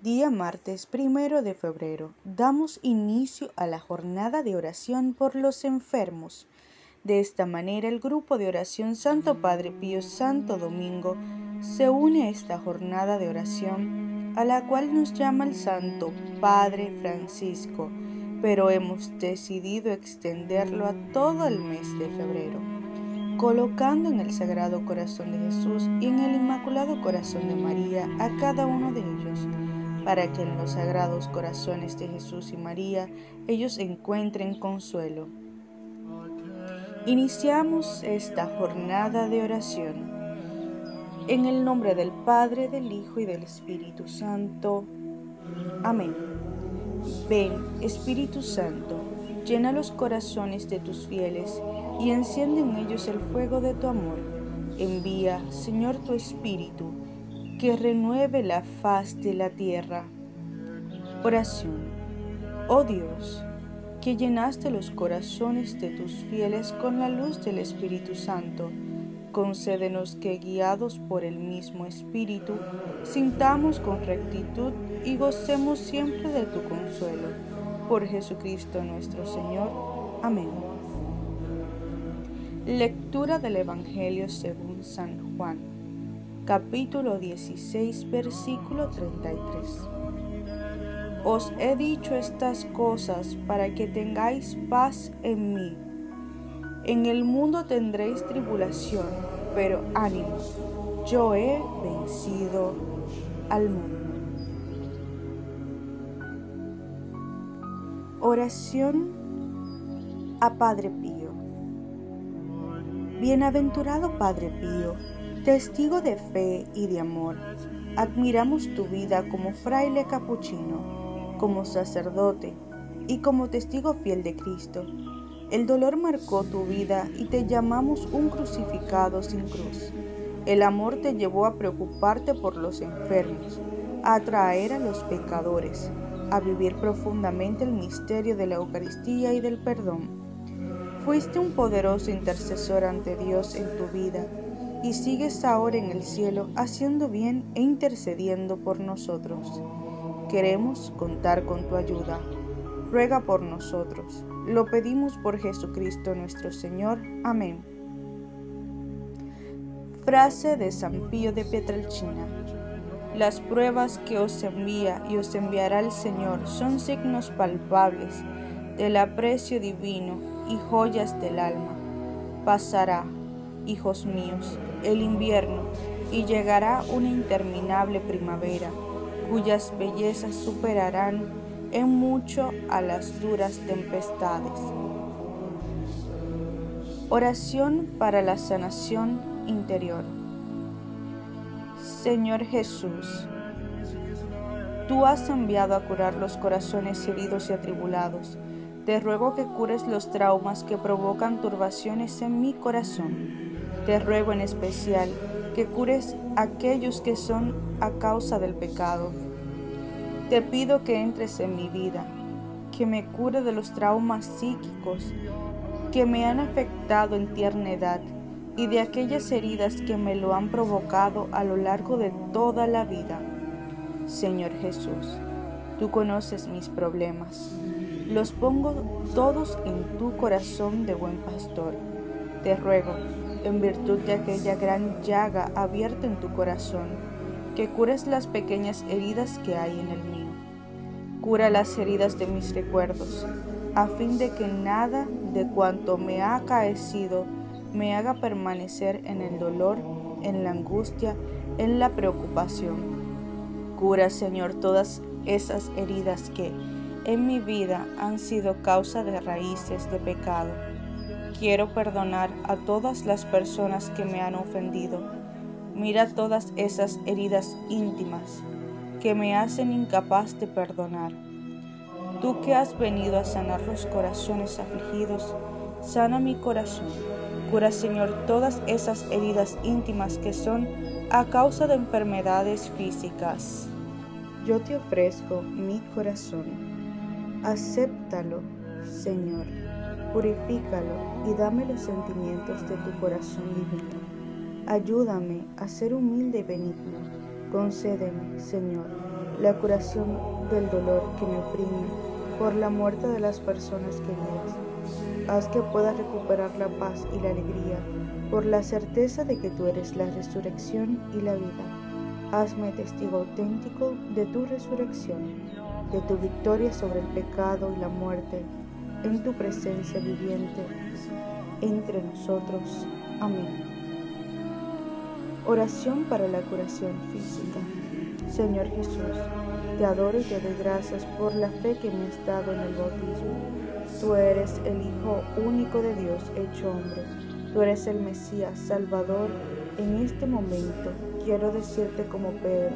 Día martes primero de febrero. Damos inicio a la jornada de oración por los enfermos. De esta manera, el grupo de oración Santo Padre Pío Santo Domingo se une a esta jornada de oración a la cual nos llama el Santo Padre Francisco, pero hemos decidido extenderlo a todo el mes de febrero, colocando en el Sagrado Corazón de Jesús y en el Inmaculado Corazón de María a cada uno de ellos para que en los sagrados corazones de Jesús y María ellos encuentren consuelo. Iniciamos esta jornada de oración. En el nombre del Padre, del Hijo y del Espíritu Santo. Amén. Ven, Espíritu Santo, llena los corazones de tus fieles y enciende en ellos el fuego de tu amor. Envía, Señor, tu Espíritu que renueve la faz de la tierra. Oración. Oh Dios, que llenaste los corazones de tus fieles con la luz del Espíritu Santo, concédenos que guiados por el mismo Espíritu, sintamos con rectitud y gocemos siempre de tu consuelo. Por Jesucristo nuestro Señor. Amén. Lectura del Evangelio según San Juan capítulo 16, versículo 33. Os he dicho estas cosas para que tengáis paz en mí. En el mundo tendréis tribulación, pero ánimo, yo he vencido al mundo. Oración a Padre Pío. Bienaventurado Padre Pío testigo de fe y de amor. Admiramos tu vida como fraile capuchino, como sacerdote y como testigo fiel de Cristo. El dolor marcó tu vida y te llamamos un crucificado sin cruz. El amor te llevó a preocuparte por los enfermos, a atraer a los pecadores, a vivir profundamente el misterio de la Eucaristía y del perdón. Fuiste un poderoso intercesor ante Dios en tu vida y sigues ahora en el cielo haciendo bien e intercediendo por nosotros. Queremos contar con tu ayuda. Ruega por nosotros. Lo pedimos por Jesucristo nuestro Señor. Amén. Frase de San Pío de Pietrelcina. Las pruebas que os envía y os enviará el Señor son signos palpables del aprecio divino y joyas del alma. Pasará, hijos míos, el invierno y llegará una interminable primavera, cuyas bellezas superarán en mucho a las duras tempestades. Oración para la sanación interior. Señor Jesús, tú has enviado a curar los corazones heridos y atribulados. Te ruego que cures los traumas que provocan turbaciones en mi corazón te ruego en especial que cures aquellos que son a causa del pecado. Te pido que entres en mi vida, que me cure de los traumas psíquicos que me han afectado en tierna edad y de aquellas heridas que me lo han provocado a lo largo de toda la vida. Señor Jesús, tú conoces mis problemas. Los pongo todos en tu corazón de buen pastor. Te ruego en virtud de aquella gran llaga abierta en tu corazón, que cures las pequeñas heridas que hay en el mío. Cura las heridas de mis recuerdos, a fin de que nada de cuanto me ha acaecido me haga permanecer en el dolor, en la angustia, en la preocupación. Cura, Señor, todas esas heridas que en mi vida han sido causa de raíces de pecado Quiero perdonar a todas las personas que me han ofendido. Mira todas esas heridas íntimas que me hacen incapaz de perdonar. Tú que has venido a sanar los corazones afligidos, sana mi corazón. Cura, Señor, todas esas heridas íntimas que son a causa de enfermedades físicas. Yo te ofrezco mi corazón. Acéptalo, Señor purifícalo y dame los sentimientos de tu corazón divino. Ayúdame a ser humilde y benigno. Concédeme, Señor, la curación del dolor que me oprime por la muerte de las personas queridas. Haz que pueda recuperar la paz y la alegría por la certeza de que tú eres la resurrección y la vida. Hazme testigo auténtico de tu resurrección, de tu victoria sobre el pecado y la muerte, en tu presencia viviente entre nosotros. Amén. Oración para la curación física. Señor Jesús, te adoro y te doy gracias por la fe que me has dado en el bautismo. Tú eres el Hijo único de Dios hecho hombre. Tú eres el Mesías, Salvador. En este momento quiero decirte como Pedro,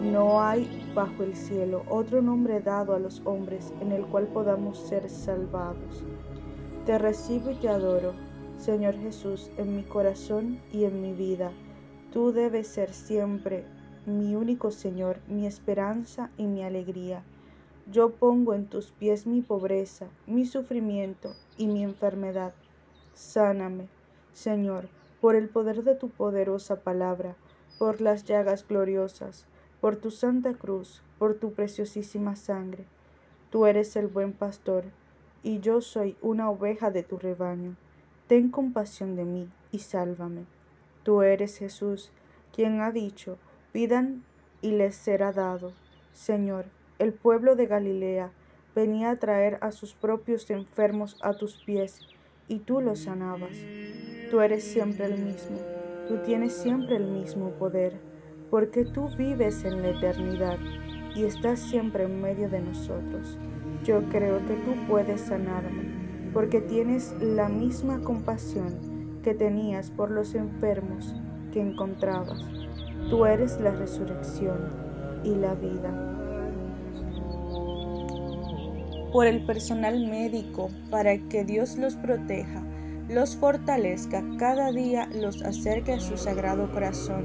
no hay bajo el cielo otro nombre dado a los hombres en el cual podamos ser salvados. Te recibo y te adoro, Señor Jesús, en mi corazón y en mi vida. Tú debes ser siempre mi único Señor, mi esperanza y mi alegría. Yo pongo en tus pies mi pobreza, mi sufrimiento y mi enfermedad. Sáname, Señor, por el poder de tu poderosa palabra, por las llagas gloriosas, por tu santa cruz, por tu preciosísima sangre. Tú eres el buen pastor, y yo soy una oveja de tu rebaño. Ten compasión de mí y sálvame. Tú eres Jesús, quien ha dicho, pidan y les será dado. Señor, el pueblo de Galilea venía a traer a sus propios enfermos a tus pies, y tú los sanabas. Tú eres siempre el mismo, tú tienes siempre el mismo poder, porque tú vives en la eternidad y estás siempre en medio de nosotros. Yo creo que tú puedes sanarme, porque tienes la misma compasión que tenías por los enfermos que encontrabas. Tú eres la resurrección y la vida. Por el personal médico, para que Dios los proteja, los fortalezca, cada día los acerque a su sagrado corazón,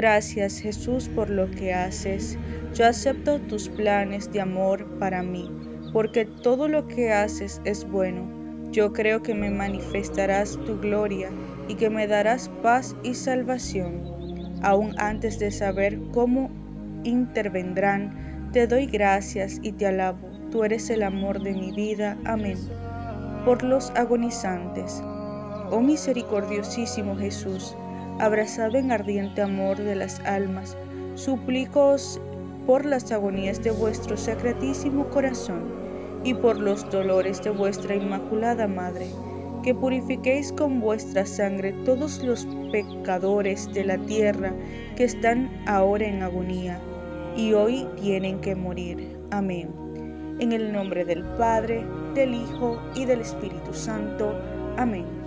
Gracias Jesús por lo que haces. Yo acepto tus planes de amor para mí, porque todo lo que haces es bueno yo creo que me manifestarás tu gloria y que me darás paz y salvación. Aún antes de saber cómo intervendrán, te doy gracias y te alabo. Tú eres el amor de mi vida. Amén. Por los agonizantes. Oh misericordiosísimo Jesús, abrazado en ardiente amor de las almas, suplicoos por las agonías de vuestro sacratísimo corazón y por los dolores de vuestra Inmaculada Madre, que purifiquéis con vuestra sangre todos los pecadores de la tierra que están ahora en agonía y hoy tienen que morir. Amén. En el nombre del Padre, del Hijo y del Espíritu Santo. Amén.